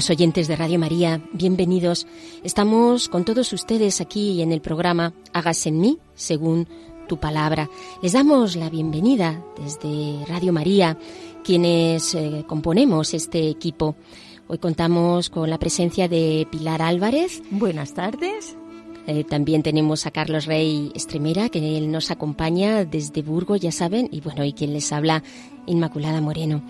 Queridos oyentes de Radio María, bienvenidos. Estamos con todos ustedes aquí en el programa Hágase en mí según tu palabra. Les damos la bienvenida desde Radio María, quienes eh, componemos este equipo. Hoy contamos con la presencia de Pilar Álvarez. Buenas tardes. Eh, también tenemos a Carlos Rey Estremera, que él nos acompaña desde Burgos, ya saben, y bueno, y quien les habla, Inmaculada Moreno.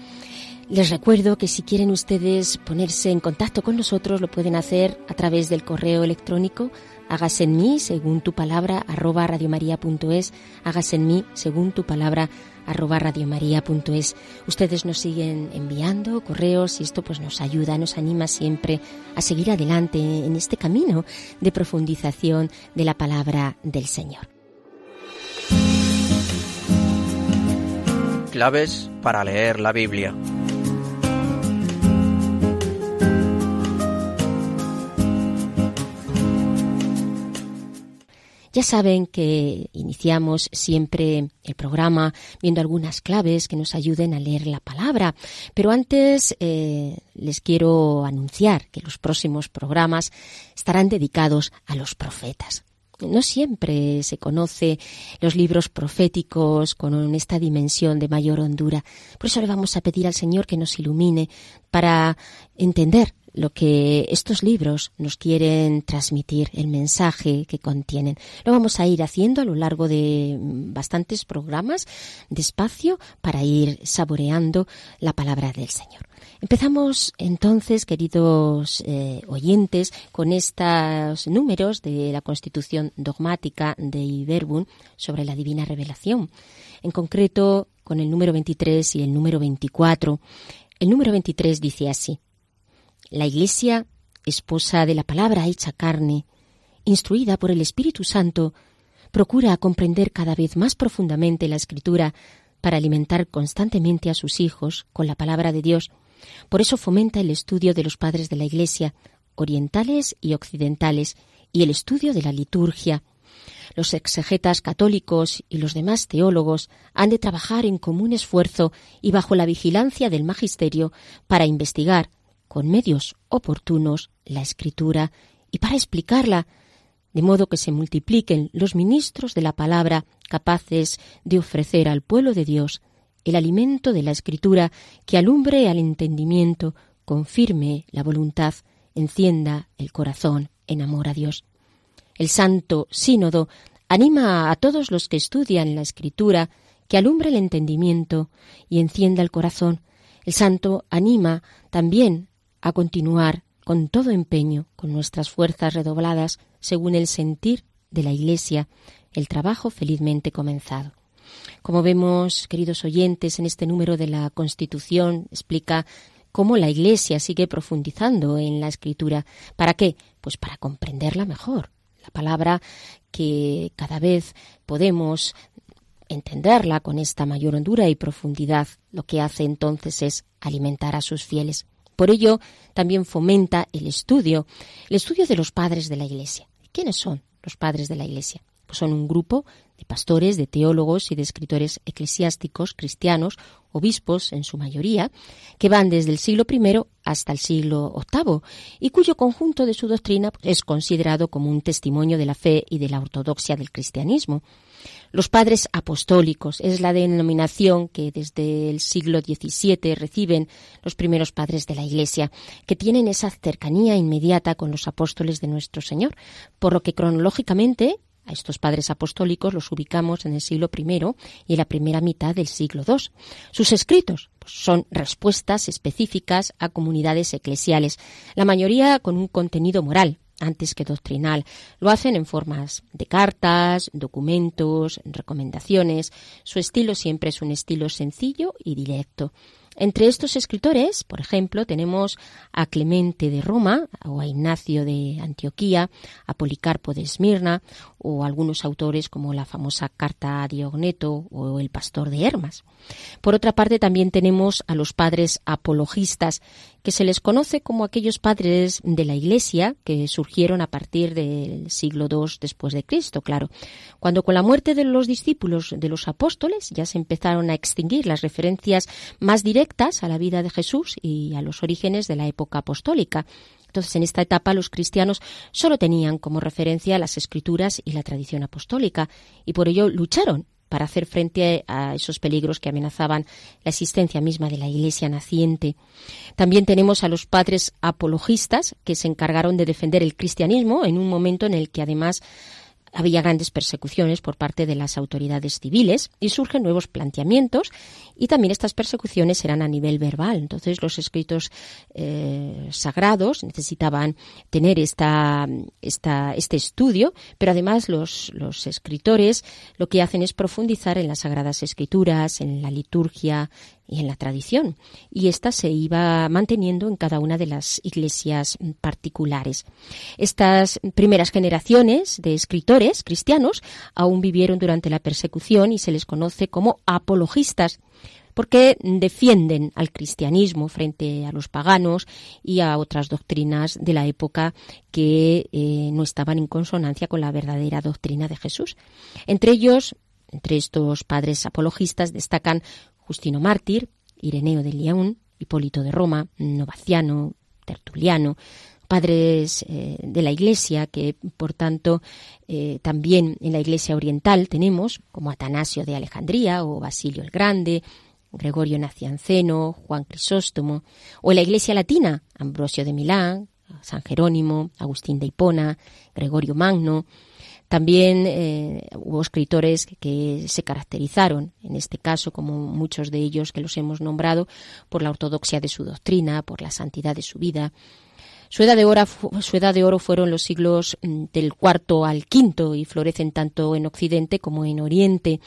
Les recuerdo que si quieren ustedes ponerse en contacto con nosotros, lo pueden hacer a través del correo electrónico hágase en mí según tu palabra arroba radiomaria.es, hágase en mí según tu palabra arroba radiomaria.es. Ustedes nos siguen enviando correos y esto pues nos ayuda, nos anima siempre a seguir adelante en este camino de profundización de la palabra del Señor. Claves para leer la Biblia. Ya saben que iniciamos siempre el programa viendo algunas claves que nos ayuden a leer la palabra, pero antes eh, les quiero anunciar que los próximos programas estarán dedicados a los profetas. No siempre se conoce los libros proféticos con esta dimensión de mayor hondura. Por eso le vamos a pedir al Señor que nos ilumine para entender lo que estos libros nos quieren transmitir, el mensaje que contienen. Lo vamos a ir haciendo a lo largo de bastantes programas, despacio, para ir saboreando la palabra del Señor. Empezamos entonces, queridos eh, oyentes, con estos números de la Constitución dogmática de Iberbun sobre la divina revelación. En concreto, con el número 23 y el número 24. El número 23 dice así. La Iglesia, esposa de la palabra hecha carne, instruida por el Espíritu Santo, procura comprender cada vez más profundamente la Escritura para alimentar constantemente a sus hijos con la palabra de Dios. Por eso fomenta el estudio de los padres de la Iglesia, orientales y occidentales, y el estudio de la liturgia. Los exegetas católicos y los demás teólogos han de trabajar en común esfuerzo y bajo la vigilancia del magisterio para investigar, con medios oportunos la escritura y para explicarla, de modo que se multipliquen los ministros de la palabra capaces de ofrecer al pueblo de Dios el alimento de la escritura que alumbre al entendimiento, confirme la voluntad, encienda el corazón en amor a Dios. El Santo Sínodo anima a todos los que estudian la escritura que alumbre el entendimiento y encienda el corazón. El Santo anima también a continuar con todo empeño, con nuestras fuerzas redobladas, según el sentir de la Iglesia, el trabajo felizmente comenzado. Como vemos, queridos oyentes, en este número de la Constitución explica cómo la Iglesia sigue profundizando en la Escritura. ¿Para qué? Pues para comprenderla mejor. La palabra que cada vez podemos entenderla con esta mayor hondura y profundidad, lo que hace entonces es alimentar a sus fieles. Por ello, también fomenta el estudio, el estudio de los padres de la Iglesia. ¿Quiénes son los padres de la Iglesia? Pues son un grupo de pastores, de teólogos y de escritores eclesiásticos cristianos, obispos en su mayoría, que van desde el siglo I hasta el siglo VIII y cuyo conjunto de su doctrina es considerado como un testimonio de la fe y de la ortodoxia del cristianismo. Los padres apostólicos es la denominación que desde el siglo XVII reciben los primeros padres de la Iglesia, que tienen esa cercanía inmediata con los apóstoles de nuestro Señor, por lo que cronológicamente a estos padres apostólicos los ubicamos en el siglo I y en la primera mitad del siglo II. Sus escritos pues, son respuestas específicas a comunidades eclesiales, la mayoría con un contenido moral, antes que doctrinal. Lo hacen en formas de cartas, documentos, recomendaciones. Su estilo siempre es un estilo sencillo y directo. Entre estos escritores, por ejemplo, tenemos a Clemente de Roma o a Ignacio de Antioquía, a Policarpo de Esmirna o algunos autores como la famosa Carta a Diogneto o el Pastor de Hermas. Por otra parte, también tenemos a los padres apologistas, que se les conoce como aquellos padres de la Iglesia que surgieron a partir del siglo II después de Cristo, claro, cuando con la muerte de los discípulos de los apóstoles ya se empezaron a extinguir las referencias más directas a la vida de Jesús y a los orígenes de la época apostólica. Entonces, en esta etapa los cristianos solo tenían como referencia las escrituras y la tradición apostólica y por ello lucharon para hacer frente a esos peligros que amenazaban la existencia misma de la Iglesia naciente. También tenemos a los padres apologistas que se encargaron de defender el cristianismo en un momento en el que además había grandes persecuciones por parte de las autoridades civiles y surgen nuevos planteamientos y también estas persecuciones eran a nivel verbal. Entonces los escritos eh, sagrados necesitaban tener esta, esta, este estudio, pero además los, los escritores lo que hacen es profundizar en las sagradas escrituras, en la liturgia, y en la tradición, y esta se iba manteniendo en cada una de las iglesias particulares. Estas primeras generaciones de escritores cristianos aún vivieron durante la persecución y se les conoce como apologistas porque defienden al cristianismo frente a los paganos y a otras doctrinas de la época que eh, no estaban en consonancia con la verdadera doctrina de Jesús. Entre ellos, entre estos padres apologistas, destacan Justino Mártir, Ireneo de León, Hipólito de Roma, Novaciano, Tertuliano, padres eh, de la Iglesia, que por tanto eh, también en la Iglesia Oriental tenemos, como Atanasio de Alejandría o Basilio el Grande, Gregorio Nacianceno, Juan Crisóstomo, o en la Iglesia Latina, Ambrosio de Milán, San Jerónimo, Agustín de Hipona, Gregorio Magno, también eh, hubo escritores que, se caracterizaron, en este caso, como muchos de ellos que los hemos nombrado, por la ortodoxia de su doctrina, por la santidad de su vida. Su edad de oro, fueron los siglos mm, del cuarto al quinto y florecen tanto en Occidente como en Oriente.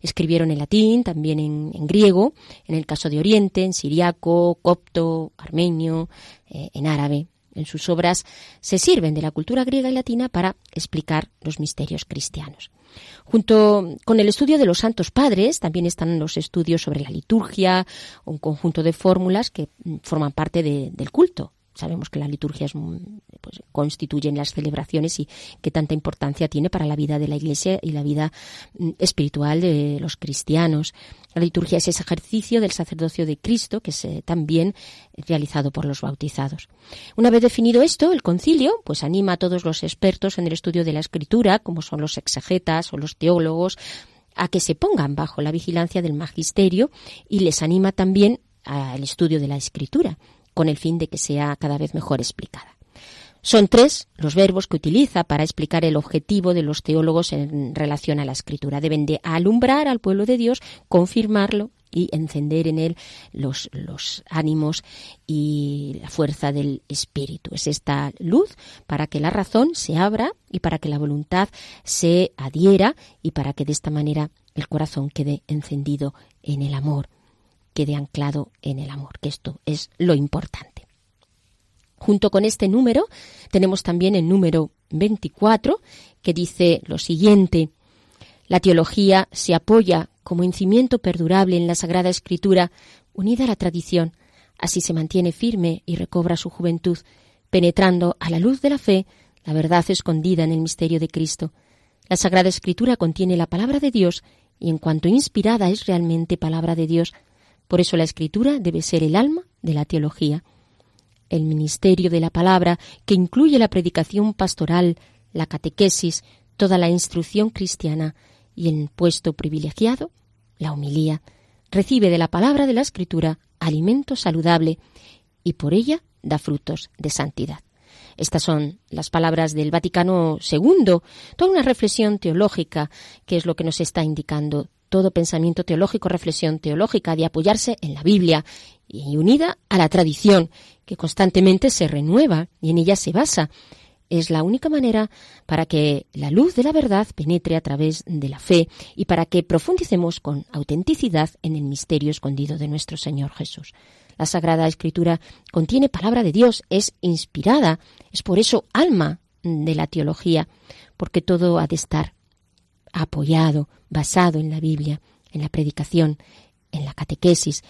Escribieron en latín, también en, griego, en el caso de Oriente, en siriaco, copto, armenio, eh, en árabe en sus obras se sirven de la cultura griega y latina para explicar los misterios cristianos. Junto con el estudio de los santos padres también están los estudios sobre la liturgia, un conjunto de fórmulas que mm, forman parte del culto sabemos que la liturgia es, pues, constituyen las celebraciones y que tanta importancia tiene para la vida de la Iglesia y la vida mm, espiritual de los cristianos. La liturgia es ese ejercicio del sacerdocio de Cristo que es eh, también realizado por los bautizados. Una vez definido esto, el concilio pues anima a todos los expertos en el estudio de la escritura, como son los exegetas o los teólogos, a que se pongan bajo la vigilancia del magisterio y les anima también al estudio de la escritura con el fin de que sea cada vez mejor explicada. Son tres los verbos que utiliza para explicar el objetivo de los teólogos en relación a la escritura. Deben de alumbrar al pueblo de Dios, confirmarlo y encender en él los, los ánimos y la fuerza del espíritu. Es esta luz para que la razón se abra y para que la voluntad se adhiera y para que de esta manera el corazón quede encendido en el amor quede anclado en el amor, que esto es lo importante. Junto con este número tenemos también el número 24 que dice lo siguiente, la teología se apoya como cimiento perdurable en la Sagrada Escritura, unida a la tradición, Así se mantiene firme y recobra su juventud, penetrando a la luz de la fe la verdad escondida en el misterio de Cristo. La Sagrada Escritura contiene la palabra de Dios y en cuanto inspirada es realmente palabra de Dios. Por eso la Escritura debe ser el alma de la teología. El ministerio de la palabra, que incluye la predicación pastoral, la catequesis, toda la instrucción cristiana y el puesto privilegiado, la humilía, recibe de la palabra de la Escritura alimento saludable y por ella da frutos de santidad. Estas son las palabras del Vaticano II, toda una reflexión teológica, que es lo que nos está indicando todo pensamiento teológico, reflexión teológica, de apoyarse en la Biblia y unida a la tradición, que constantemente se renueva y en ella se basa. Es la única manera para que la luz de la verdad penetre a través de la fe y para que profundicemos con autenticidad en el misterio escondido de nuestro Señor Jesús. La Sagrada Escritura contiene palabra de Dios, es inspirada, es por eso alma de la teología, porque todo ha de estar apoyado, basado en la Biblia, en la predicación, en la catequesis.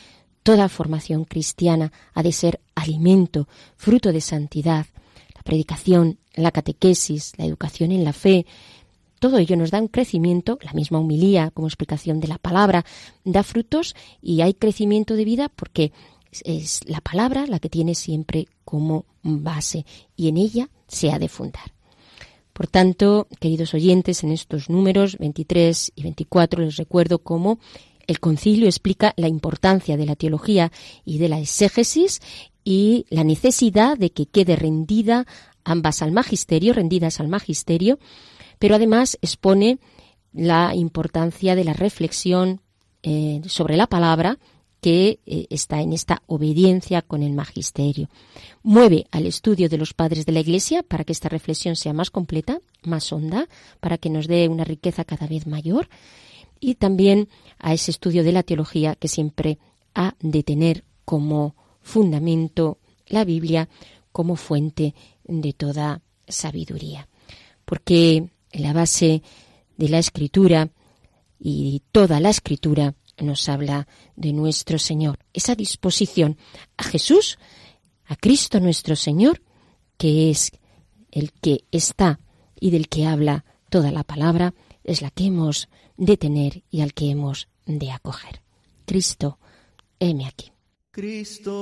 Toda formación cristiana ha de ser alimento, fruto de santidad. La predicación, la catequesis, la educación en la fe, todo ello nos da un crecimiento, la misma humilía como explicación de la palabra, da frutos y hay crecimiento de vida porque es la palabra la que tiene siempre como base y en ella se ha de fundar. Por tanto, queridos oyentes, en estos números 23 y 24 les recuerdo cómo el concilio explica la importancia de la teología y de la exégesis y la necesidad de que quede rendida ambas al magisterio, rendidas al magisterio, pero además expone la importancia de la reflexión eh, sobre la palabra, que eh, está en esta obediencia con el magisterio. Mueve al estudio de los padres de la Iglesia para que esta reflexión sea más completa, más honda, para que nos dé una riqueza cada vez mayor y también a ese estudio de la teología que siempre ha de tener como fundamento la Biblia como fuente de toda sabiduría. Porque la base de la escritura y toda la escritura nos habla de nuestro Señor, esa disposición a Jesús, a Cristo nuestro Señor, que es el que está y del que habla toda la palabra, es la que hemos de tener y al que hemos de acoger. Cristo, heme aquí. Cristo,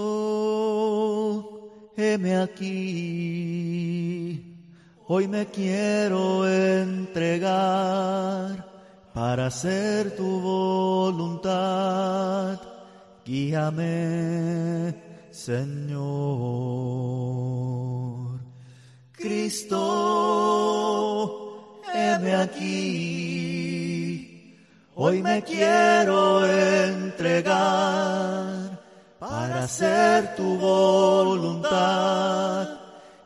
heme aquí. Hoy me quiero entregar para hacer tu voluntad. Guíame, Señor. Cristo, heme aquí. Hoy me quiero entregar para hacer tu voluntad.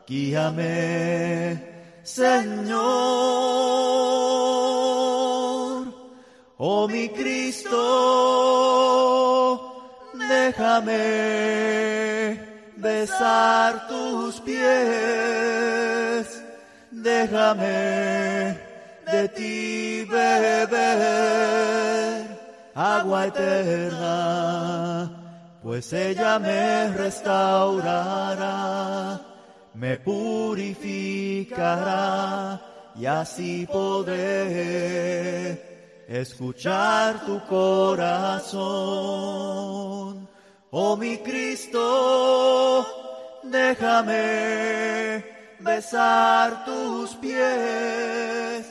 Guíame, Señor. Oh mi Cristo, déjame besar tus pies, déjame de ti beber agua eterna, pues ella me restaurará, me purificará y así podré escuchar tu corazón. Oh mi Cristo, déjame besar tus pies,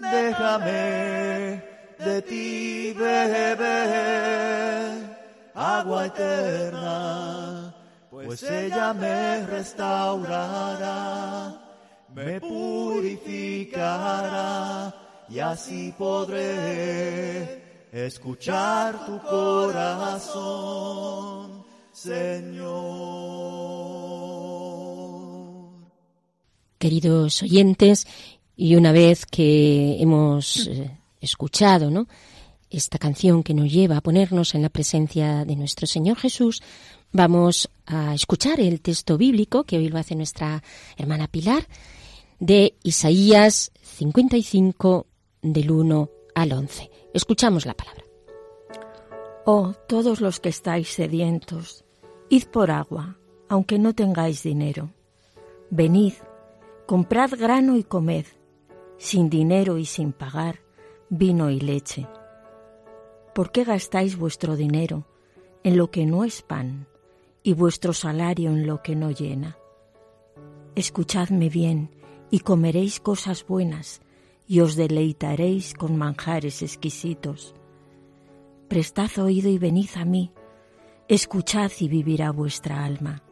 déjame de ti beber agua eterna, pues ella me restaurará, me purificará y así podré escuchar tu corazón, Señor. Queridos oyentes, y una vez que hemos eh, escuchado, ¿no? esta canción que nos lleva a ponernos en la presencia de nuestro Señor Jesús, vamos a escuchar el texto bíblico que hoy lo hace nuestra hermana Pilar de Isaías 55 del 1 al 11. Escuchamos la palabra. Oh, todos los que estáis sedientos, Id por agua, aunque no tengáis dinero. Venid, comprad grano y comed, sin dinero y sin pagar, vino y leche. ¿Por qué gastáis vuestro dinero en lo que no es pan y vuestro salario en lo que no llena? Escuchadme bien y comeréis cosas buenas y os deleitaréis con manjares exquisitos. Prestad oído y venid a mí, escuchad y vivirá vuestra alma.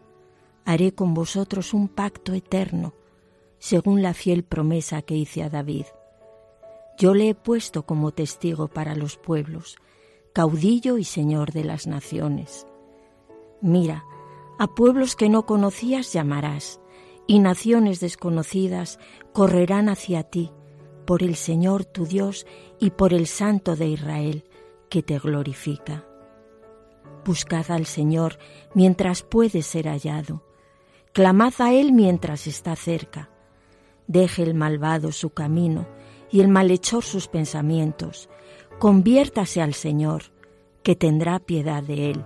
Haré con vosotros un pacto eterno, según la fiel promesa que hice a David. Yo le he puesto como testigo para los pueblos, caudillo y señor de las naciones. Mira, a pueblos que no conocías llamarás, y naciones desconocidas correrán hacia ti, por el Señor tu Dios y por el Santo de Israel, que te glorifica. Buscad al Señor mientras puede ser hallado. Clamad a Él mientras está cerca. Deje el malvado su camino y el malhechor sus pensamientos. Conviértase al Señor, que tendrá piedad de Él,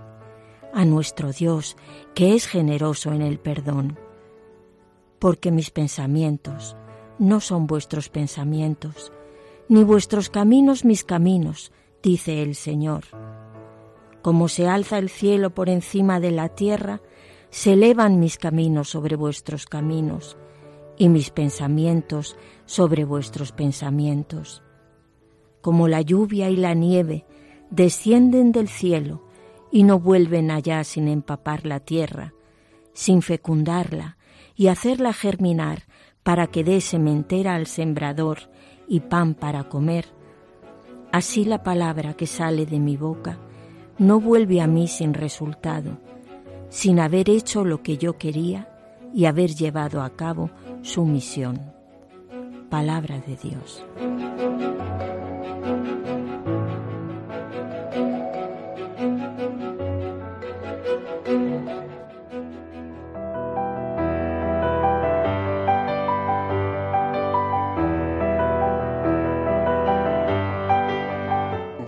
a nuestro Dios, que es generoso en el perdón. Porque mis pensamientos no son vuestros pensamientos, ni vuestros caminos mis caminos, dice el Señor. Como se alza el cielo por encima de la tierra, se elevan mis caminos sobre vuestros caminos, y mis pensamientos sobre vuestros pensamientos. Como la lluvia y la nieve descienden del cielo y no vuelven allá sin empapar la tierra, sin fecundarla y hacerla germinar para que dé sementera al sembrador y pan para comer, así la palabra que sale de mi boca no vuelve a mí sin resultado, sin haber hecho lo que yo quería y haber llevado a cabo su misión. Palabra de Dios.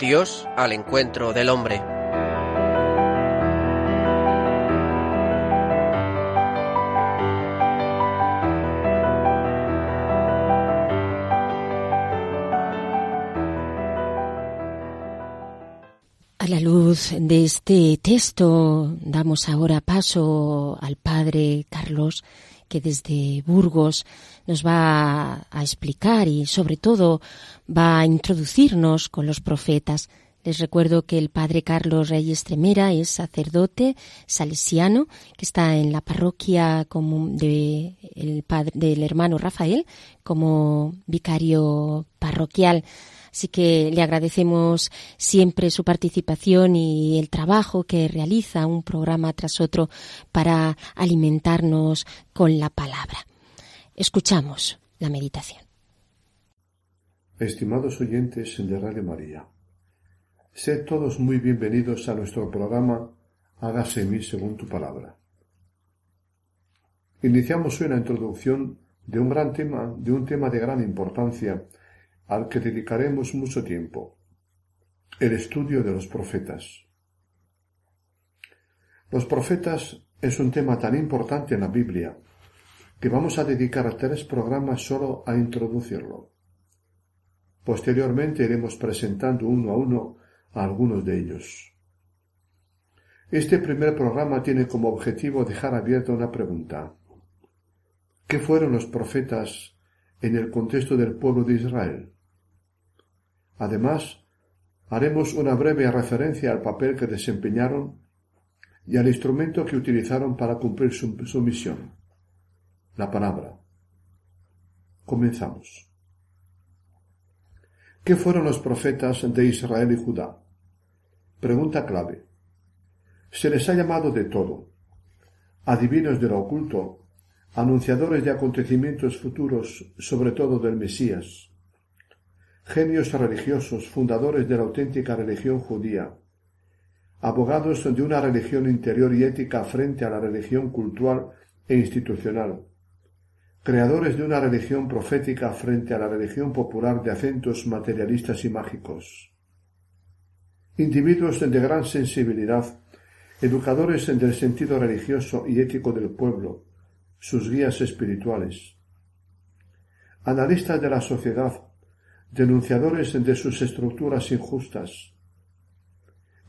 Dios al encuentro del hombre. A la luz de este texto damos ahora paso al padre Carlos que desde Burgos nos va a explicar y sobre todo va a introducirnos con los profetas. Les recuerdo que el padre Carlos Reyes Tremera es sacerdote salesiano que está en la parroquia como de el padre, del hermano Rafael como vicario parroquial. Así que le agradecemos siempre su participación y el trabajo que realiza un programa tras otro para alimentarnos con la palabra. Escuchamos la meditación. Estimados oyentes de Radio María, sed todos muy bienvenidos a nuestro programa Hágase en mí según tu palabra. Iniciamos hoy una introducción de un gran tema, de un tema de gran importancia al que dedicaremos mucho tiempo, el estudio de los profetas. Los profetas es un tema tan importante en la Biblia que vamos a dedicar tres programas solo a introducirlo. Posteriormente iremos presentando uno a uno a algunos de ellos. Este primer programa tiene como objetivo dejar abierta una pregunta. ¿Qué fueron los profetas en el contexto del pueblo de Israel? Además, haremos una breve referencia al papel que desempeñaron y al instrumento que utilizaron para cumplir su, misión, la palabra. Comenzamos. ¿Qué fueron los profetas de Israel y Judá? Pregunta clave. Se les ha llamado de todo, adivinos de lo oculto, anunciadores de acontecimientos futuros, sobre todo del Mesías, genios religiosos, fundadores de la auténtica religión judía, abogados de una religión interior y ética frente a la religión cultural e institucional, creadores de una religión profética frente a la religión popular de acentos materialistas y mágicos, individuos de gran sensibilidad educadores en el sentido religioso y ético del pueblo, sus guías espirituales, analistas de la sociedad, denunciadores de sus estructuras injustas,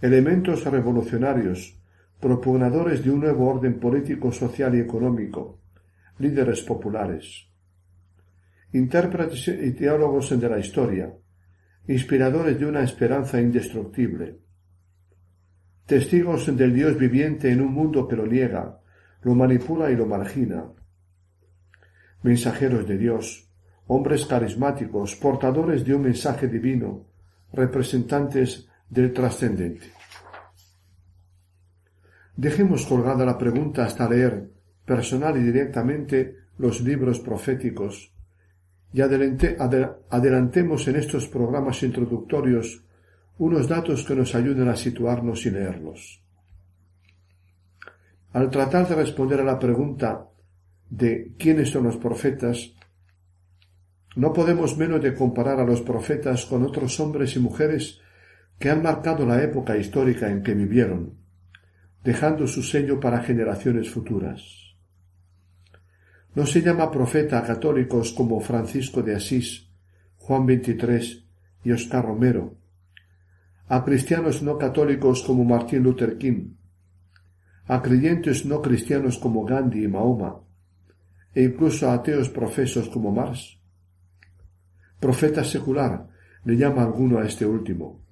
elementos revolucionarios, propugnadores de un nuevo orden político, social y económico, líderes populares, intérpretes y teólogos de la historia, inspiradores de una esperanza indestructible, testigos del Dios viviente en un mundo que lo niega, lo manipula y lo margina, mensajeros de Dios, hombres carismáticos, portadores de un mensaje divino, representantes del trascendente. Dejemos colgada la pregunta hasta leer, personal y directamente, los libros proféticos y adelantemos en estos programas introductorios unos datos que nos ayuden a situarnos y leerlos. Al tratar de responder a la pregunta de quiénes son los profetas, no podemos menos de comparar a los profetas con otros hombres y mujeres que han marcado la época histórica en que vivieron, dejando su sello para generaciones futuras. No se llama profeta a católicos como Francisco de Asís, Juan XXIII y Oscar Romero, a cristianos no católicos como Martín Luther King, a creyentes no cristianos como Gandhi y Mahoma, e incluso a ateos profesos como Marx. Profeta secular le llama alguno a este último.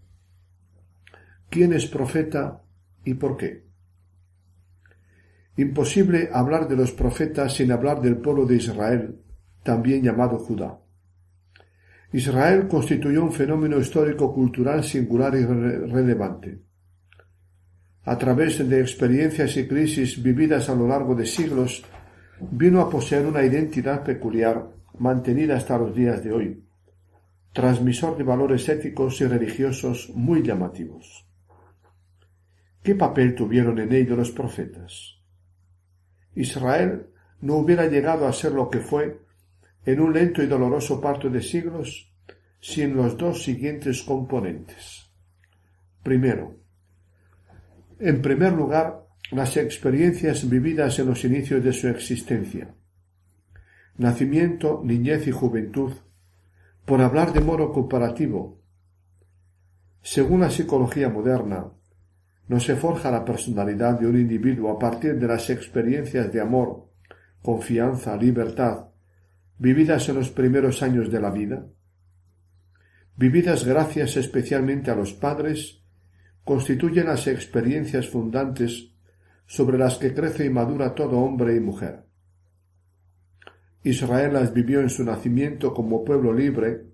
¿Quién es profeta y por qué? Imposible hablar de los profetas sin hablar del pueblo de Israel, también llamado Judá. Israel constituyó un fenómeno histórico-cultural singular y relevante. A través de experiencias y crisis vividas a lo largo de siglos, vino a poseer una identidad peculiar mantenida hasta los días de hoy, transmisor de valores éticos y religiosos muy llamativos. ¿Qué papel tuvieron en ello los profetas? Israel no hubiera llegado a ser lo que fue en un lento y doloroso parto de siglos sin los dos siguientes componentes. Primero, en primer lugar, las experiencias vividas en los inicios de su existencia. Nacimiento, niñez y juventud, por hablar de modo comparativo. Según la psicología moderna, no se forja la personalidad de un individuo a partir de las experiencias de amor, confianza, libertad, vividas en los primeros años de la vida, vividas gracias especialmente a los padres, constituyen las experiencias fundantes sobre las que crece y madura todo hombre y mujer. Israel las vivió en su nacimiento como pueblo libre,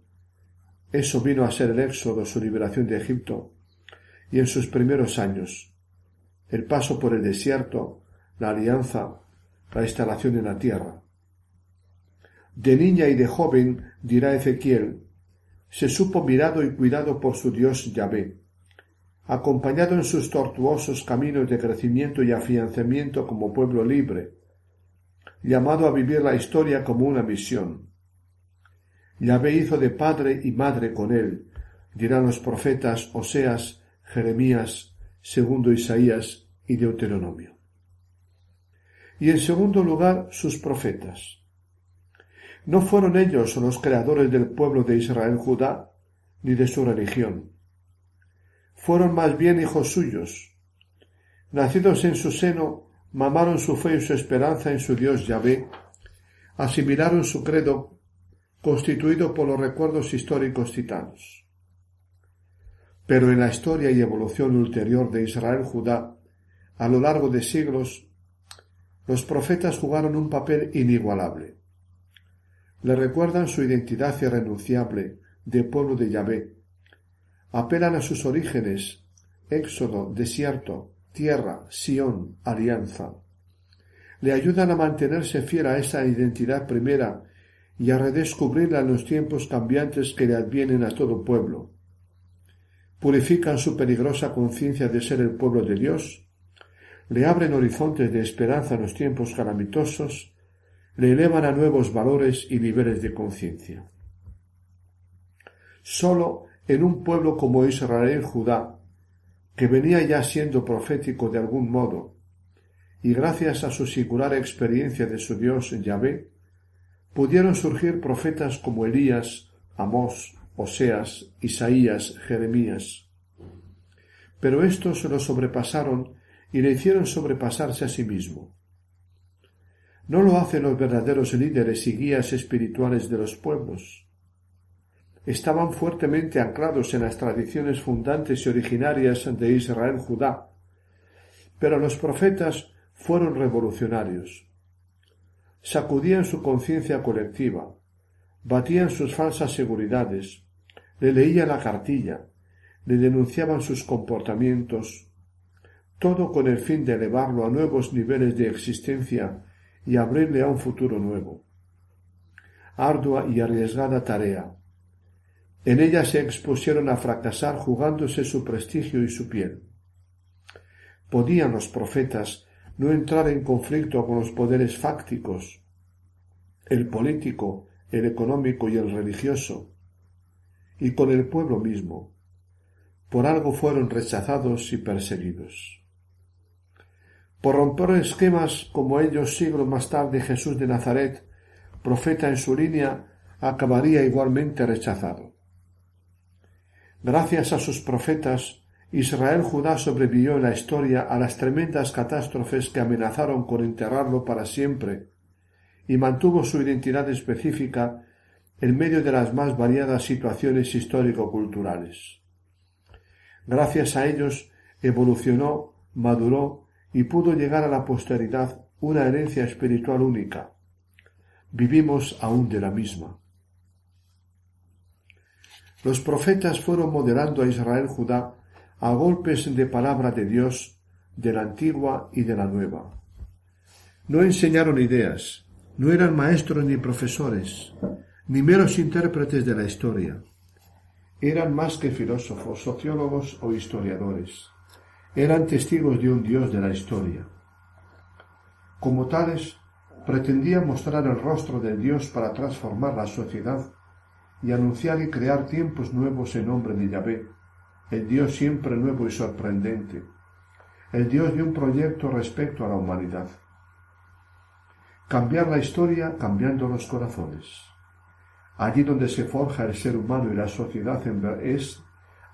eso vino a ser el éxodo, su liberación de Egipto, y en sus primeros años, el paso por el desierto, la alianza, la instalación en la tierra. De niña y de joven, dirá Ezequiel, se supo mirado y cuidado por su Dios Yahvé, acompañado en sus tortuosos caminos de crecimiento y afianzamiento como pueblo libre, llamado a vivir la historia como una misión. Yahvé hizo de padre y madre con él, dirán los profetas Oseas, Jeremías, segundo Isaías y Deuteronomio. Y en segundo lugar, sus profetas. No fueron ellos los creadores del pueblo de Israel Judá, ni de su religión. Fueron más bien hijos suyos. Nacidos en su seno, mamaron su fe y su esperanza en su Dios Yahvé, asimilaron su credo, constituido por los recuerdos históricos citados. Pero en la historia y evolución ulterior de Israel Judá, a lo largo de siglos, los profetas jugaron un papel inigualable le recuerdan su identidad irrenunciable de pueblo de Yahvé. Apelan a sus orígenes, éxodo, desierto, tierra, Sión, alianza. Le ayudan a mantenerse fiel a esa identidad primera y a redescubrirla en los tiempos cambiantes que le advienen a todo pueblo. Purifican su peligrosa conciencia de ser el pueblo de Dios, le abren horizontes de esperanza en los tiempos calamitosos le elevan a nuevos valores y niveles de conciencia. Solo en un pueblo como Israel Judá que venía ya siendo profético de algún modo, y gracias a su singular experiencia de su Dios Yahvé, pudieron surgir profetas como Elías, Amós, Oseas, Isaías, Jeremías. Pero estos lo sobrepasaron y le hicieron sobrepasarse a sí mismo. No lo hacen los verdaderos líderes y guías espirituales de los pueblos. Estaban fuertemente anclados en las tradiciones fundantes y originarias de Israel Judá, pero los profetas fueron revolucionarios. Sacudían su conciencia colectiva, batían sus falsas seguridades, le leían la cartilla, le denunciaban sus comportamientos, todo con el fin de elevarlo a nuevos niveles de existencia y abrirle a un futuro nuevo. Ardua y arriesgada tarea. En ella se expusieron a fracasar jugándose su prestigio y su piel. Podían los profetas no entrar en conflicto con los poderes fácticos, el político, el económico y el religioso, y con el pueblo mismo. Por algo fueron rechazados y perseguidos. Por romper esquemas como ellos siglos más tarde Jesús de Nazaret, profeta en su línea, acabaría igualmente rechazado. Gracias a sus profetas, Israel Judá sobrevivió en la historia a las tremendas catástrofes que amenazaron con enterrarlo para siempre, y mantuvo su identidad específica en medio de las más variadas situaciones histórico-culturales. Gracias a ellos evolucionó, maduró y pudo llegar a la posteridad una herencia espiritual única. Vivimos aún de la misma. Los profetas fueron moderando a Israel Judá a golpes de palabra de Dios de la antigua y de la nueva. No enseñaron ideas, no eran maestros ni profesores, ni meros intérpretes de la historia. Eran más que filósofos, sociólogos o historiadores. Eran testigos de un Dios de la historia. Como tales, pretendían mostrar el rostro del Dios para transformar la sociedad y anunciar y crear tiempos nuevos en nombre de Yahvé, el Dios siempre nuevo y sorprendente, el Dios de un proyecto respecto a la humanidad. Cambiar la historia cambiando los corazones. Allí donde se forja el ser humano y la sociedad es,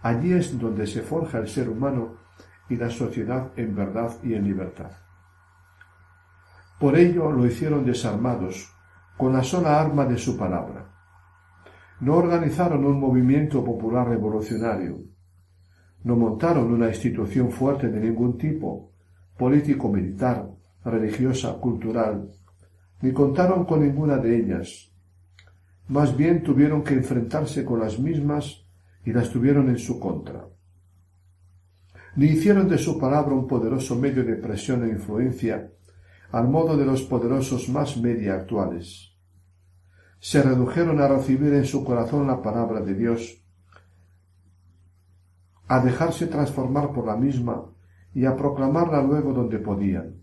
allí es donde se forja el ser humano y la sociedad en verdad y en libertad. Por ello lo hicieron desarmados, con la sola arma de su palabra. No organizaron un movimiento popular revolucionario, no montaron una institución fuerte de ningún tipo, político, militar, religiosa, cultural, ni contaron con ninguna de ellas. Más bien tuvieron que enfrentarse con las mismas y las tuvieron en su contra. Ni hicieron de su palabra un poderoso medio de presión e influencia, al modo de los poderosos más media actuales. Se redujeron a recibir en su corazón la palabra de Dios, a dejarse transformar por la misma y a proclamarla luego donde podían,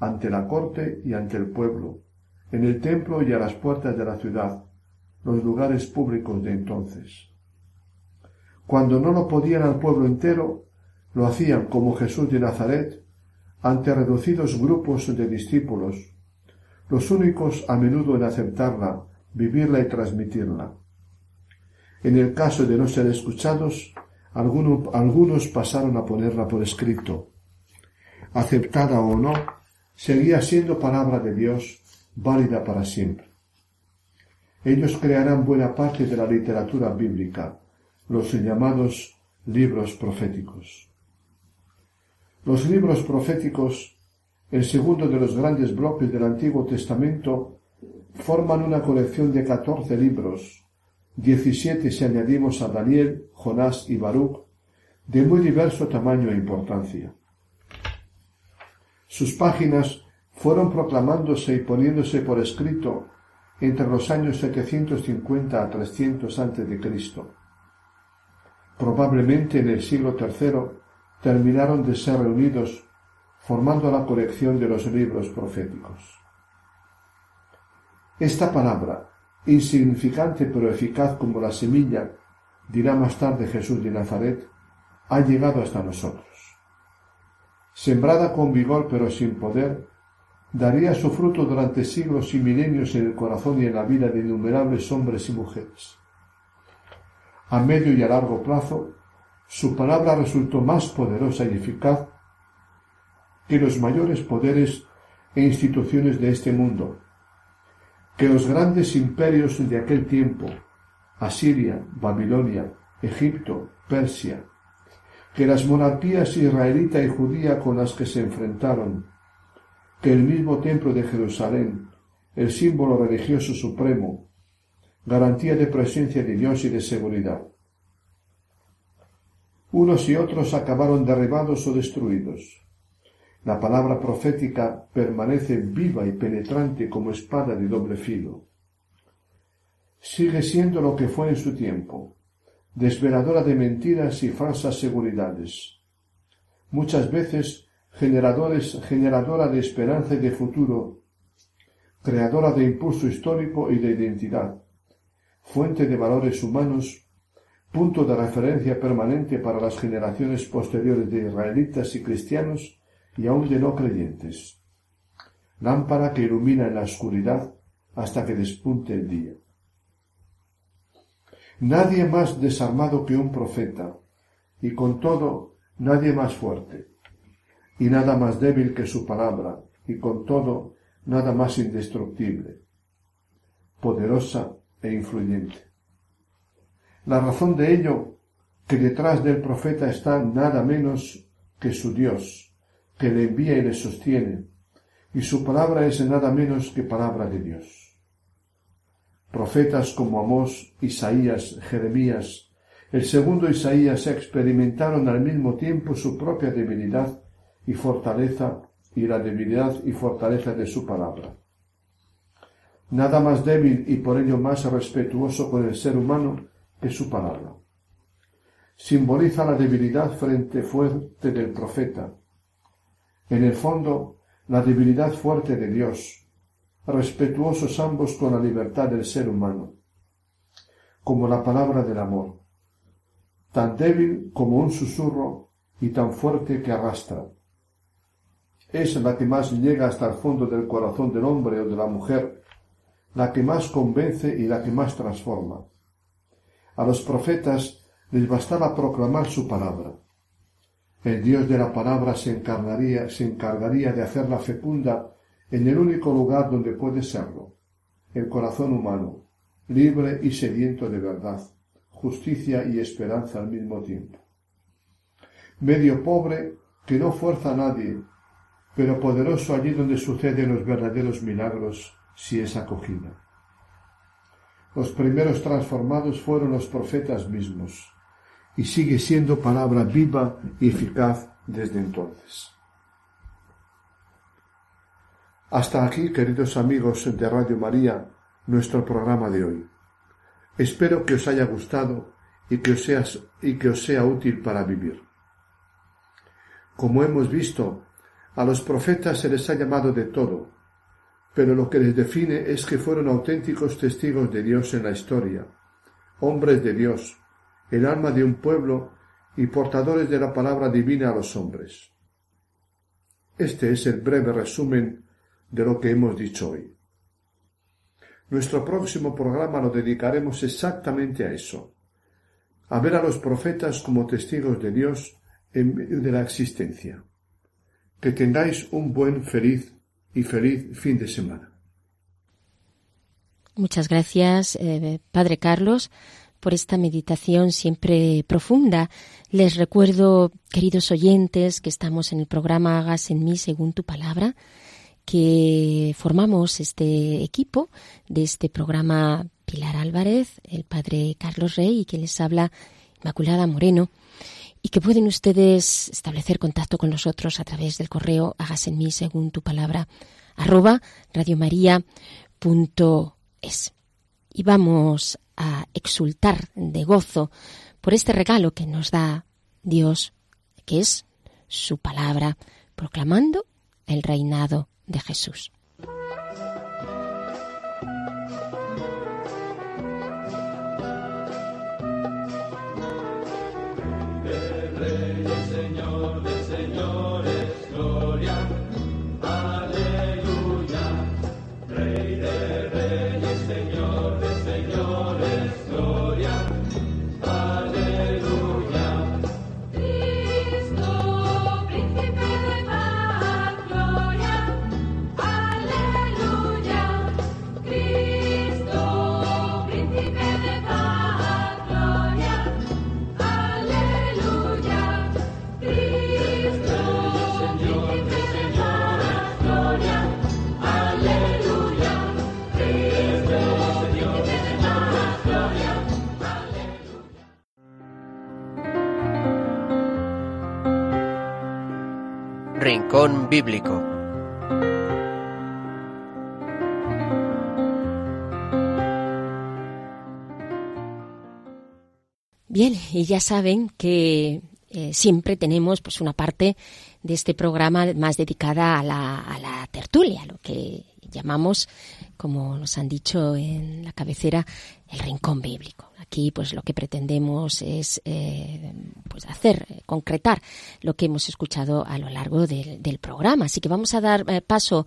ante la corte y ante el pueblo, en el templo y a las puertas de la ciudad, los lugares públicos de entonces. Cuando no lo podían al pueblo entero, lo hacían como Jesús de Nazaret, ante reducidos grupos de discípulos, los únicos a menudo en aceptarla, vivirla y transmitirla. En el caso de no ser escuchados, algunos, pasaron a ponerla por escrito. Aceptada o no, seguía siendo palabra de Dios válida para siempre. Ellos crearán buena parte de la literatura bíblica, los llamados libros proféticos. Los libros proféticos, el segundo de los grandes bloques del Antiguo Testamento, forman una colección de catorce libros diecisiete si añadimos a Daniel, Jonás y Baruch, de muy diverso tamaño e importancia. Sus páginas fueron proclamándose y poniéndose por escrito entre los años 750 a 300 a.C. Probablemente en el siglo III terminaron de ser reunidos formando la colección de los libros proféticos. Esta palabra, insignificante pero eficaz como la semilla, dirá más tarde Jesús de Nazaret, ha llegado hasta nosotros. Sembrada con vigor pero sin poder, daría su fruto durante siglos y milenios en el corazón y en la vida de innumerables hombres y mujeres. A medio y a largo plazo, su palabra resultó más poderosa y eficaz que los mayores poderes e instituciones de este mundo, que los grandes imperios de aquel tiempo, Asiria, Babilonia, Egipto, Persia, que las monarquías israelita y judía con las que se enfrentaron, que el mismo templo de Jerusalén, el símbolo religioso supremo, garantía de presencia de Dios y de seguridad. Unos y otros acabaron derribados o destruidos. La palabra profética permanece viva y penetrante como espada de doble filo. Sigue siendo lo que fue en su tiempo, desveladora de mentiras y falsas seguridades. Muchas veces generadores, generadora de esperanza y de futuro, creadora de impulso histórico y de identidad, fuente de valores humanos, punto de referencia permanente para las generaciones posteriores de israelitas y cristianos y aun de no creyentes, lámpara que ilumina en la oscuridad hasta que despunte el día. Nadie más desarmado que un profeta, y con todo nadie más fuerte, y nada más débil que su palabra, y con todo nada más indestructible, poderosa e influyente. La razón de ello, que detrás del profeta está nada menos que su Dios, que le envía y le sostiene, y su palabra es nada menos que palabra de Dios. Profetas como Amós, Isaías, Jeremías, el segundo Isaías experimentaron al mismo tiempo su propia debilidad y fortaleza y la debilidad y fortaleza de su palabra. Nada más débil y por ello más respetuoso con el ser humano que su palabra. Simboliza la debilidad frente fuerte del profeta. En el fondo, la debilidad fuerte de Dios, respetuosos ambos con la libertad del ser humano, como la palabra del amor, tan débil como un susurro y tan fuerte que arrastra. Es la que más llega hasta el fondo del corazón del hombre o de la mujer, la que más convence y la que más transforma. A los profetas les bastaba proclamar su palabra. El Dios de la palabra se encargaría, se encargaría de hacerla fecunda en el único lugar donde puede serlo, el corazón humano, libre y sediento de verdad, justicia y esperanza al mismo tiempo. Medio pobre que no fuerza a nadie, pero poderoso allí donde suceden los verdaderos milagros si es acogida. Los primeros transformados fueron los profetas mismos, y sigue siendo palabra viva y eficaz desde entonces. Hasta aquí, queridos amigos de Radio María, nuestro programa de hoy. Espero que os haya gustado y que os, sea, y que os sea útil para vivir. Como hemos visto, a los profetas se les ha llamado de todo, pero lo que les define es que fueron auténticos testigos de Dios en la historia, hombres de Dios, el alma de un pueblo y portadores de la palabra divina a los hombres. Este es el breve resumen de lo que hemos dicho hoy. Nuestro próximo programa lo dedicaremos exactamente a eso, a ver a los profetas como testigos de Dios en medio de la existencia. Que tengáis un buen, feliz y feliz fin de semana. Muchas gracias, eh, Padre Carlos, por esta meditación siempre profunda. Les recuerdo, queridos oyentes, que estamos en el programa Hagas en mí según tu palabra que formamos este equipo de este programa Pilar Álvarez, el padre Carlos Rey y que les habla Inmaculada Moreno y que pueden ustedes establecer contacto con nosotros a través del correo hagas en mí según tu palabra arroba radiomaria.es. Y vamos a exultar de gozo por este regalo que nos da Dios, que es su palabra, proclamando el reinado de Jesús. Rincón Bíblico. Bien, y ya saben que eh, siempre tenemos pues una parte de este programa más dedicada a la, a la tertulia, lo que llamamos, como nos han dicho en la cabecera, el rincón bíblico. Aquí, pues, lo que pretendemos es, eh, pues, hacer, eh, concretar lo que hemos escuchado a lo largo del, del programa. Así que vamos a dar eh, paso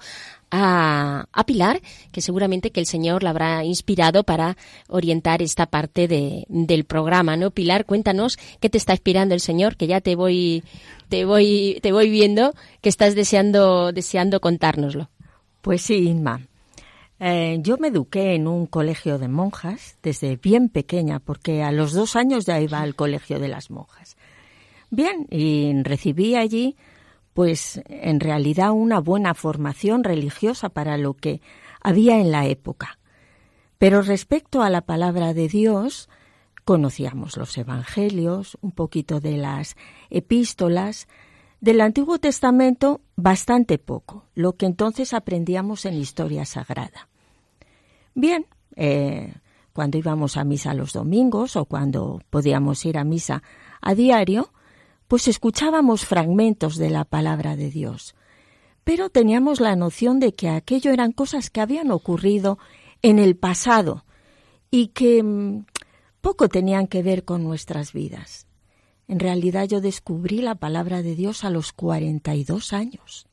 a, a, Pilar, que seguramente que el Señor la habrá inspirado para orientar esta parte de, del programa, ¿no? Pilar, cuéntanos qué te está inspirando el Señor, que ya te voy, te voy, te voy viendo que estás deseando, deseando contárnoslo. Pues sí, Inma. Eh, yo me eduqué en un colegio de monjas desde bien pequeña, porque a los dos años ya iba al colegio de las monjas. Bien, y recibí allí, pues en realidad una buena formación religiosa para lo que había en la época. Pero respecto a la palabra de Dios, conocíamos los evangelios, un poquito de las epístolas, del Antiguo Testamento bastante poco, lo que entonces aprendíamos en historia sagrada. Bien, eh, cuando íbamos a misa los domingos o cuando podíamos ir a misa a diario, pues escuchábamos fragmentos de la palabra de Dios. Pero teníamos la noción de que aquello eran cosas que habían ocurrido en el pasado y que mmm, poco tenían que ver con nuestras vidas. En realidad yo descubrí la palabra de Dios a los 42 años,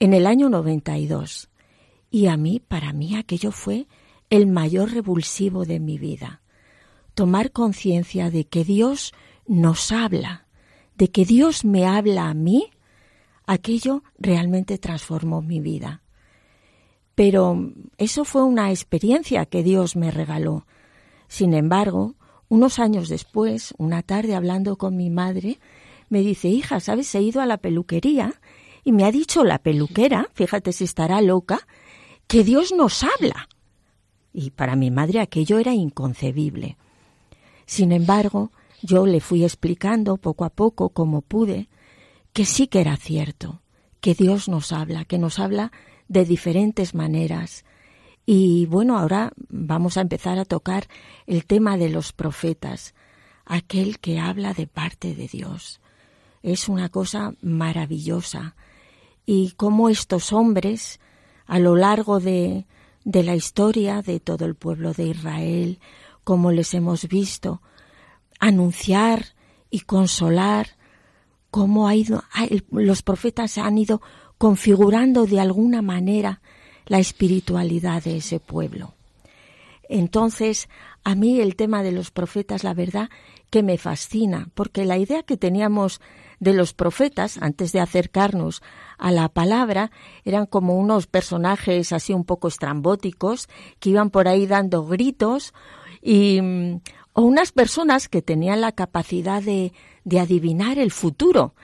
en el año 92. Y a mí, para mí, aquello fue el mayor revulsivo de mi vida. Tomar conciencia de que Dios nos habla, de que Dios me habla a mí, aquello realmente transformó mi vida. Pero eso fue una experiencia que Dios me regaló. Sin embargo, unos años después, una tarde hablando con mi madre, me dice, hija, ¿sabes? He ido a la peluquería y me ha dicho la peluquera, fíjate si estará loca, que Dios nos habla. Y para mi madre aquello era inconcebible. Sin embargo, yo le fui explicando poco a poco, como pude, que sí que era cierto, que Dios nos habla, que nos habla de diferentes maneras, y bueno, ahora vamos a empezar a tocar el tema de los profetas, aquel que habla de parte de Dios. Es una cosa maravillosa. Y cómo estos hombres, a lo largo de, de la historia de todo el pueblo de Israel, como les hemos visto, anunciar y consolar, cómo ha ido, los profetas han ido configurando de alguna manera la espiritualidad de ese pueblo. Entonces, a mí el tema de los profetas, la verdad, que me fascina, porque la idea que teníamos de los profetas, antes de acercarnos a la palabra, eran como unos personajes así un poco estrambóticos, que iban por ahí dando gritos, y, o unas personas que tenían la capacidad de, de adivinar el futuro.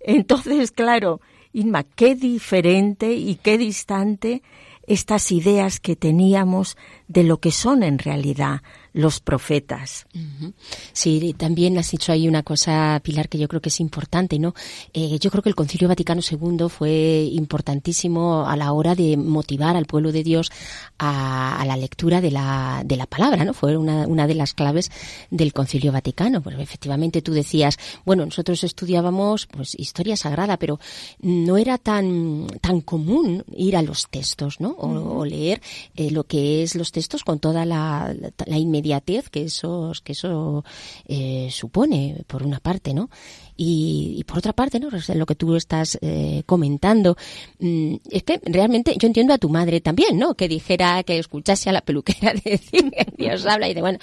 Entonces, claro, Inma, qué diferente y qué distante estas ideas que teníamos de lo que son en realidad los profetas. Sí, también has dicho ahí una cosa, Pilar, que yo creo que es importante, ¿no? Eh, yo creo que el Concilio Vaticano II fue importantísimo a la hora de motivar al pueblo de Dios a, a la lectura de la, de la palabra, ¿no? Fue una, una de las claves del Concilio Vaticano. Pues efectivamente tú decías, bueno, nosotros estudiábamos pues historia sagrada, pero no era tan, tan común ir a los textos, ¿no? O, o leer eh, lo que es los textos con toda la, la, la inmediatez que eso, que eso eh, supone, por una parte, ¿no? Y, y, por otra parte, ¿no? Lo que tú estás eh, comentando, mmm, es que realmente yo entiendo a tu madre también, ¿no? Que dijera, que escuchase a la peluquera decir que Dios habla y de bueno,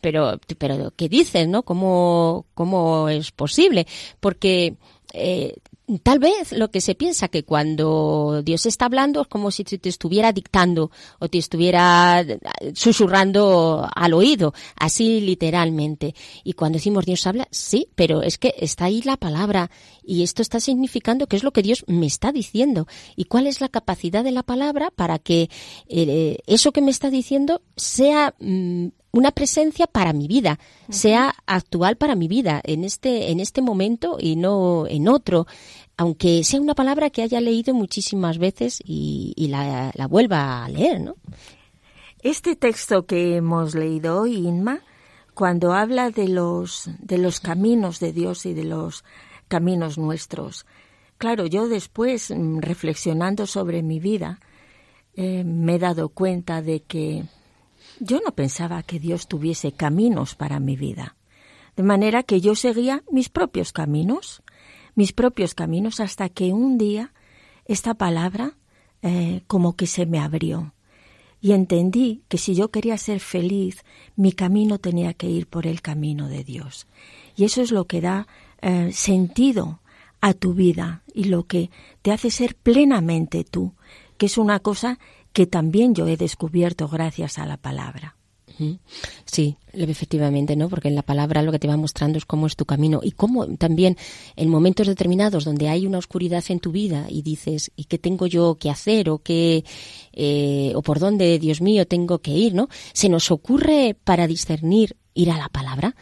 pero, pero, ¿qué dices, no? ¿Cómo, cómo es posible? Porque, eh, Tal vez lo que se piensa que cuando Dios está hablando es como si te estuviera dictando o te estuviera susurrando al oído, así literalmente. Y cuando decimos Dios habla, sí, pero es que está ahí la palabra y esto está significando que es lo que Dios me está diciendo. ¿Y cuál es la capacidad de la palabra para que eh, eso que me está diciendo sea mmm, una presencia para mi vida, sea actual para mi vida, en este, en este momento y no en otro, aunque sea una palabra que haya leído muchísimas veces y, la, la, vuelva a leer, ¿no? Este texto que hemos leído hoy, Inma, cuando habla de los, de los caminos de Dios y de los caminos nuestros, claro, yo después, mm, reflexionando sobre mi vida, eh, me he dado cuenta de que yo no pensaba que Dios tuviese caminos para mi vida. De manera que yo seguía mis propios caminos, mis propios caminos, hasta que un día esta palabra eh, como que se me abrió. Y entendí que si yo quería ser feliz, mi camino tenía que ir por el camino de Dios. Y eso es lo que da eh, sentido a tu vida y lo que te hace ser plenamente tú, que es una cosa que también yo he descubierto gracias a la palabra. Sí, efectivamente, ¿no? Porque en la palabra lo que te va mostrando es cómo es tu camino y cómo también en momentos determinados donde hay una oscuridad en tu vida y dices, ¿y qué tengo yo que hacer? o qué, eh, o por dónde, Dios mío, tengo que ir, ¿no? Se nos ocurre para discernir ir a la palabra.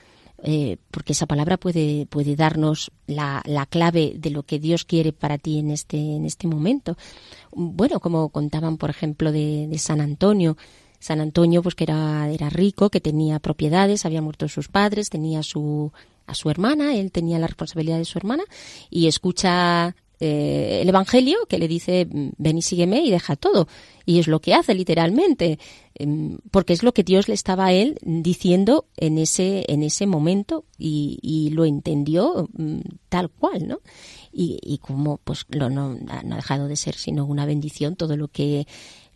Eh, porque esa palabra puede, puede darnos la, la, clave de lo que Dios quiere para ti en este, en este momento. Bueno, como contaban, por ejemplo, de, de San Antonio, San Antonio, pues que era, era rico, que tenía propiedades, había muerto sus padres, tenía su, a su hermana, él tenía la responsabilidad de su hermana, y escucha eh, el Evangelio que le dice, ven y sígueme y deja todo. Y es lo que hace literalmente, em, porque es lo que Dios le estaba a él diciendo en ese, en ese momento y, lo entendió mm, tal cual, ¿no? Y, y como pues lo, no, no ha dejado de ser sino una bendición todo lo que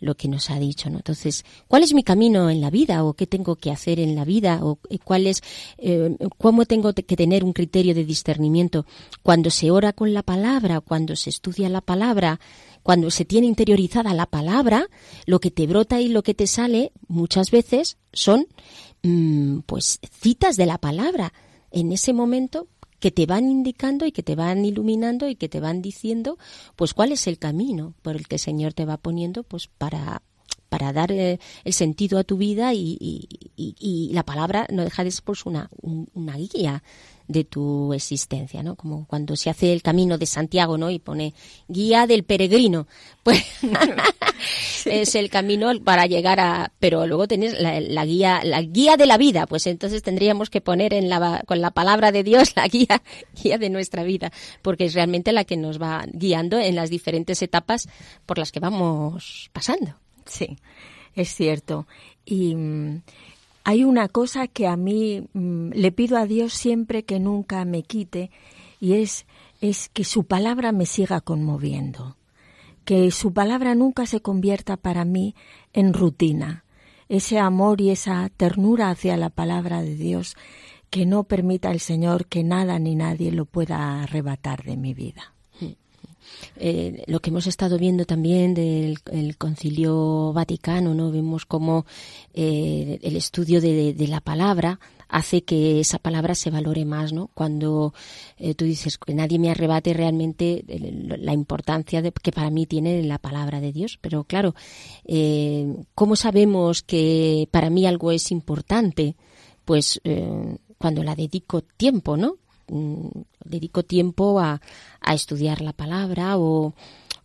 lo que nos ha dicho, ¿no? Entonces, ¿cuál es mi camino en la vida o qué tengo que hacer en la vida o eh, cuál es eh, cómo tengo que tener un criterio de discernimiento cuando se ora con la palabra, cuando se estudia la palabra, cuando se tiene interiorizada la palabra, lo que te brota y lo que te sale muchas veces son mm, pues citas de la palabra. En ese momento que te van indicando y que te van iluminando y que te van diciendo pues cuál es el camino por el que el Señor te va poniendo pues para para dar eh, el sentido a tu vida y, y, la palabra no deja de ser pues una, una guía de tu existencia, ¿no? Como cuando se hace el camino de Santiago, ¿no? Y pone guía del peregrino. Pues es el camino para llegar a, pero luego tenés la, guía, la guía de la vida, pues entonces tendríamos que poner en la, con la palabra de Dios la guía, guía de nuestra vida, porque es realmente la que nos va guiando en las diferentes etapas por las que vamos pasando. Sí, es cierto. Y mm, hay una cosa que a mí mm, le pido a Dios siempre que nunca me quite y es, es que su palabra me siga conmoviendo, que su palabra nunca se convierta para mí en rutina, ese amor y esa ternura hacia la palabra de Dios que no permita el Señor que nada ni nadie lo pueda arrebatar de mi vida. Eh, lo que hemos estado viendo también del Concilio Vaticano, ¿no? Vemos cómo eh, el estudio de, la palabra hace que esa palabra se valore más, ¿no? Cuando eh, tú dices que nadie me arrebate realmente la importancia de, que para mí tiene la palabra de Dios, pero claro, ¿cómo sabemos que para mí algo es importante? Pues cuando la dedico tiempo, ¿no? Mm, dedico tiempo a, a estudiar la palabra o,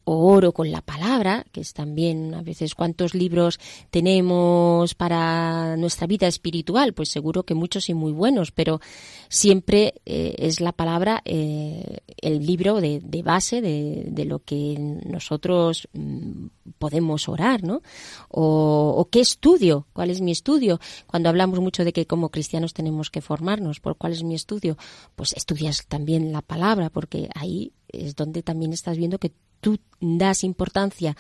o oro con la palabra, que es también a veces cuántos libros tenemos para nuestra vida espiritual, pues seguro que muchos y muy buenos, pero siempre eh, es la palabra eh, el libro de, base de, de, lo que nosotros mm, podemos orar, ¿no? O, o, qué estudio, cuál es mi estudio. Cuando hablamos mucho de que como cristianos tenemos que formarnos, ¿por cuál es mi estudio? Pues estudias también la palabra, porque ahí es donde también estás viendo que tú das importancia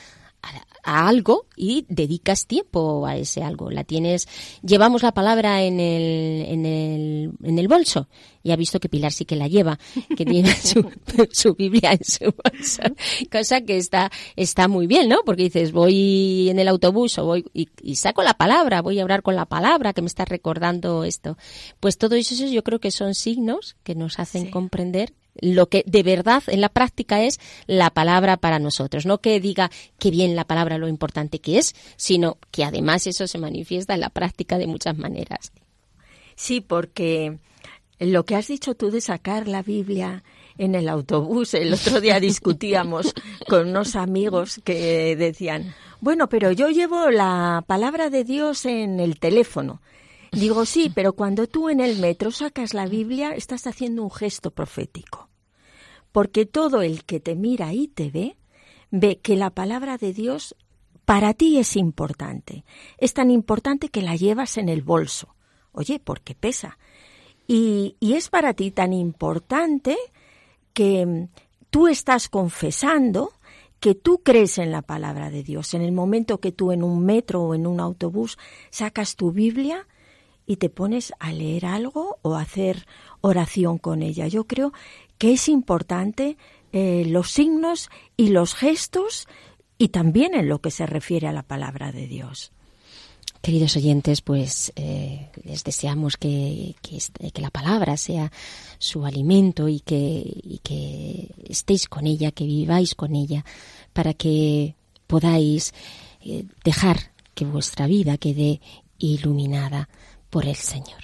a, algo y dedicas tiempo a ese algo. La tienes, llevamos la palabra en el, en el, en el bolso. Y ha visto que Pilar sí que la lleva, que tiene su, su Biblia en su bolso. Cosa que está, está muy bien, ¿no? Porque dices, voy en el autobús o voy y, saco la palabra, voy a hablar con la palabra que me está recordando esto. Pues todo eso yo creo que son signos que nos hacen comprender lo que de verdad en la práctica es la palabra para nosotros. No que diga que bien la palabra lo importante que es, sino que además eso se manifiesta en la práctica de muchas maneras. Sí, porque lo que has dicho tú de sacar la Biblia en el autobús, el otro día discutíamos con unos amigos que decían, bueno, pero yo llevo la palabra de Dios en el teléfono. Digo, sí, pero cuando tú en el metro sacas la Biblia, estás haciendo un gesto profético. Porque todo el que te mira y te ve, ve que la palabra de Dios para ti es importante. Es tan importante que la llevas en el bolso. Oye, porque pesa. Y, y es para ti tan importante que tú estás confesando que tú crees en la palabra de Dios. En el momento que tú en un metro o en un autobús sacas tu Biblia y te pones a leer algo o a hacer oración con ella. Yo creo que es importante eh, los signos y los gestos y también en lo que se refiere a la palabra de Dios. Queridos oyentes, pues eh, les deseamos que, que, la palabra sea su alimento y que, y que, estéis con ella, que viváis con ella, para que podáis eh, dejar que vuestra vida quede iluminada por el Señor.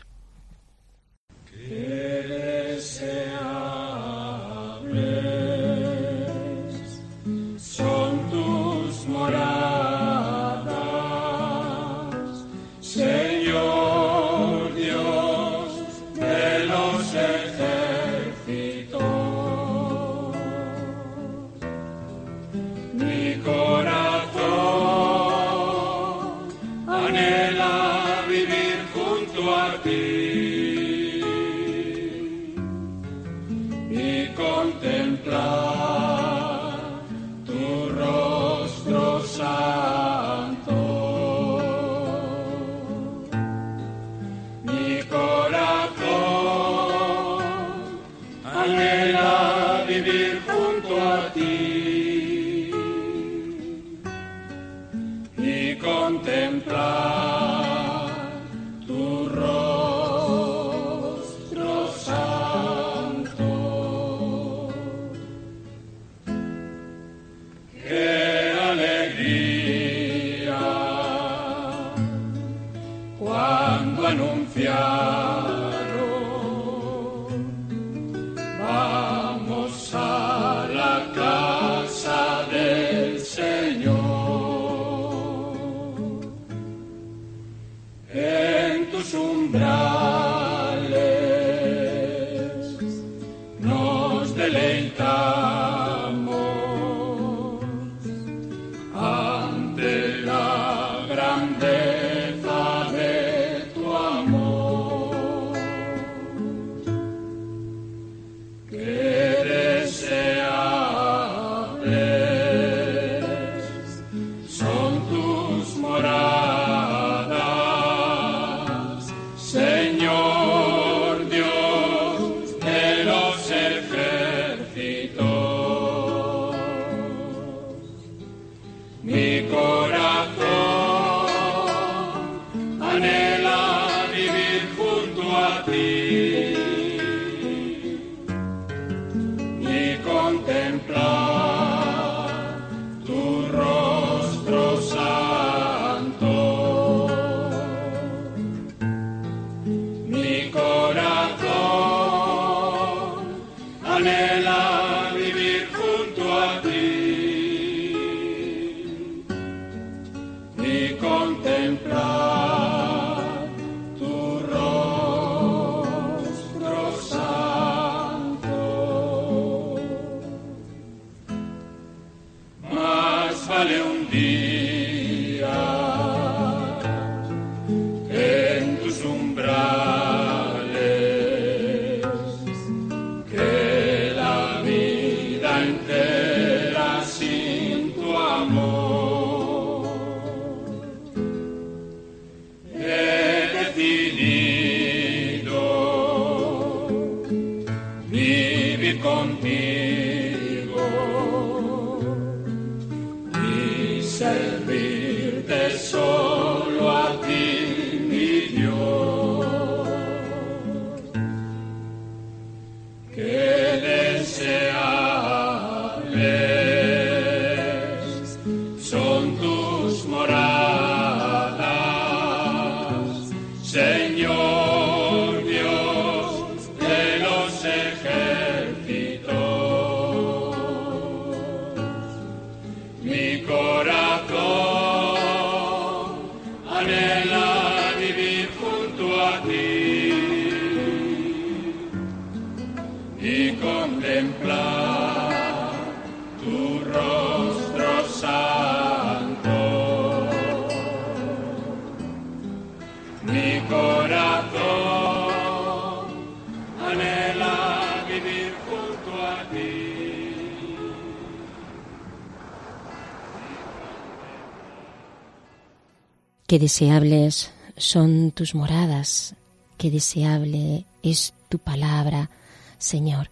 Deseables son tus moradas, qué deseable es tu palabra, Señor.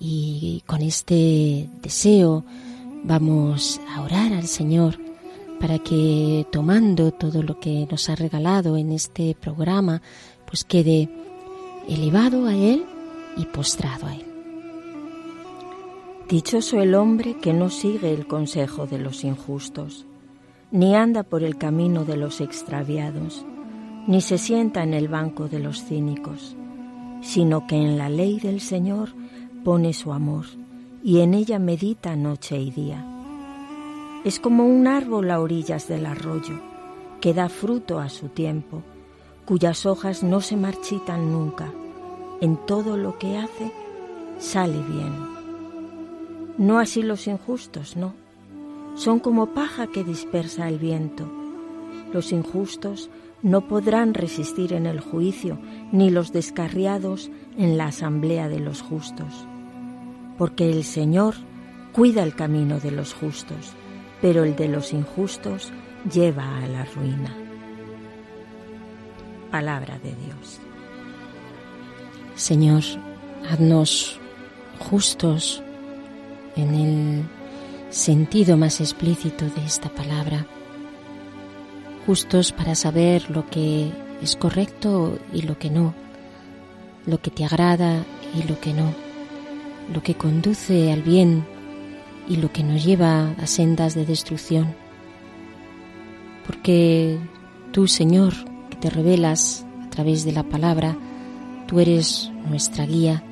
Y con este deseo vamos a orar al Señor para que tomando todo lo que nos ha regalado en este programa, pues quede elevado a Él y postrado a Él. Dichoso el hombre que no sigue el consejo de los injustos, ni anda por el camino de los extraviados, ni se sienta en el banco de los cínicos, sino que en la ley del Señor pone su amor, y en ella medita noche y día. Es como un árbol a orillas del arroyo, que da fruto a su tiempo, cuyas hojas no se marchitan nunca. En todo lo que hace, sale bien. No así los injustos, no son como paja que dispersa el viento. Los injustos no podrán resistir en el juicio, ni los descarriados en la asamblea de los justos. Porque el Señor cuida el camino de los justos, pero el de los injustos lleva a la ruina. Palabra de Dios. Señor, haznos justos en el sentido más explícito de esta palabra, justos para saber lo que es correcto y lo que no, lo que te agrada y lo que no, lo que conduce al bien y lo que nos lleva a sendas de destrucción. Porque tú, Señor, que te revelas a través de la palabra, tú eres nuestra guía.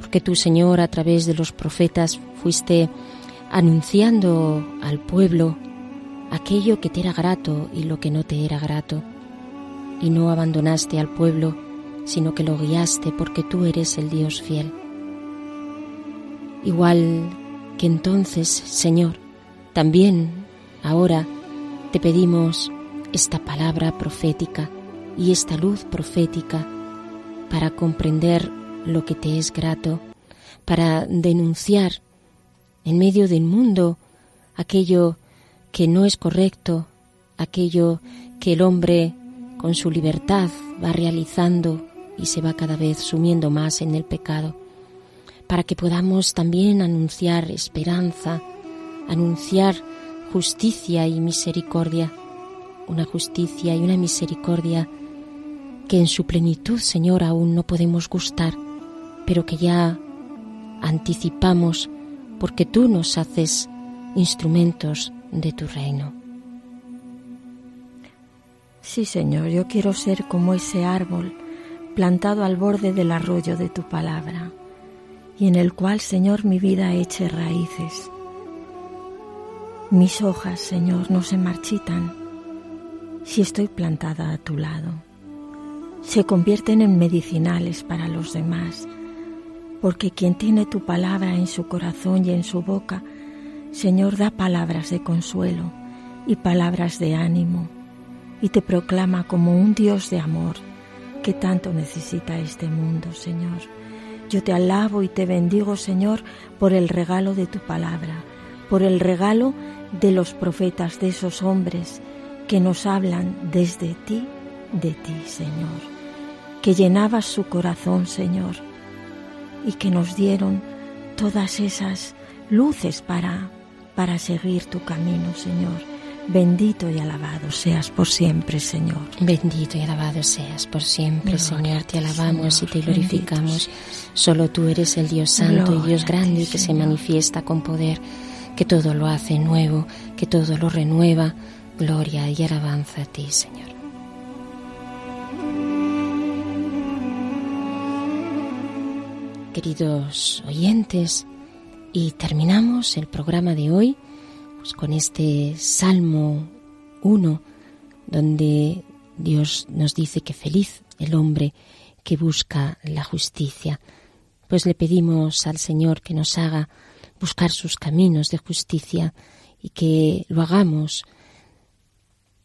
Porque tú, Señor, a través de los profetas fuiste anunciando al pueblo aquello que te era grato y lo que no te era grato. Y no abandonaste al pueblo, sino que lo guiaste porque tú eres el Dios fiel. Igual que entonces, Señor, también ahora te pedimos esta palabra profética y esta luz profética para comprender lo que te es grato, para denunciar en medio del mundo aquello que no es correcto, aquello que el hombre con su libertad va realizando y se va cada vez sumiendo más en el pecado, para que podamos también anunciar esperanza, anunciar justicia y misericordia, una justicia y una misericordia que en su plenitud, Señor, aún no podemos gustar, pero que ya anticipamos porque tú nos haces instrumentos de tu reino. Sí, Señor, yo quiero ser como ese árbol plantado al borde del arroyo de tu palabra, y en el cual, Señor, mi vida eche raíces. Mis hojas, Señor, no se marchitan si estoy plantada a tu lado. Se convierten en medicinales para los demás porque quien tiene tu palabra en su corazón y en su boca, Señor, da palabras de consuelo y palabras de ánimo, y te proclama como un Dios de amor que tanto necesita este mundo, Señor. Yo te alabo y te bendigo, Señor, por el regalo de tu palabra, por el regalo de los profetas, de esos hombres que nos hablan desde ti, de ti, Señor, que llenabas su corazón, Señor, y que nos dieron todas esas luces para, para seguir tu camino, Señor. Bendito y alabado seas por siempre, Señor. Bendito y alabado seas por siempre, Señor. Te alabamos y te glorificamos. Solo tú eres el Dios santo y Dios grande que se manifiesta con poder, que todo lo hace nuevo, que todo lo renueva. Gloria y alabanza a ti, Señor. Queridos oyentes, y terminamos el programa de hoy pues, con este Salmo 1 donde Dios nos dice que feliz el hombre que busca la justicia. Pues le pedimos al Señor que nos haga buscar sus caminos de justicia y que lo hagamos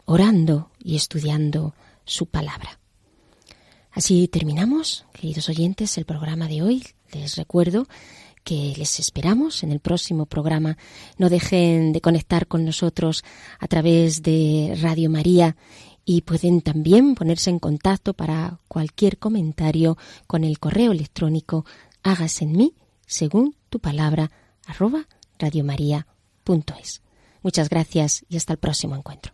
orando y estudiando su palabra. Así terminamos, queridos oyentes, el programa de hoy. Les recuerdo que les esperamos en el próximo programa. No dejen de conectar con nosotros a través de Radio María y pueden también ponerse en contacto para cualquier comentario con el correo electrónico hágase en mí según tu palabra arroba. Muchas gracias y hasta el próximo encuentro.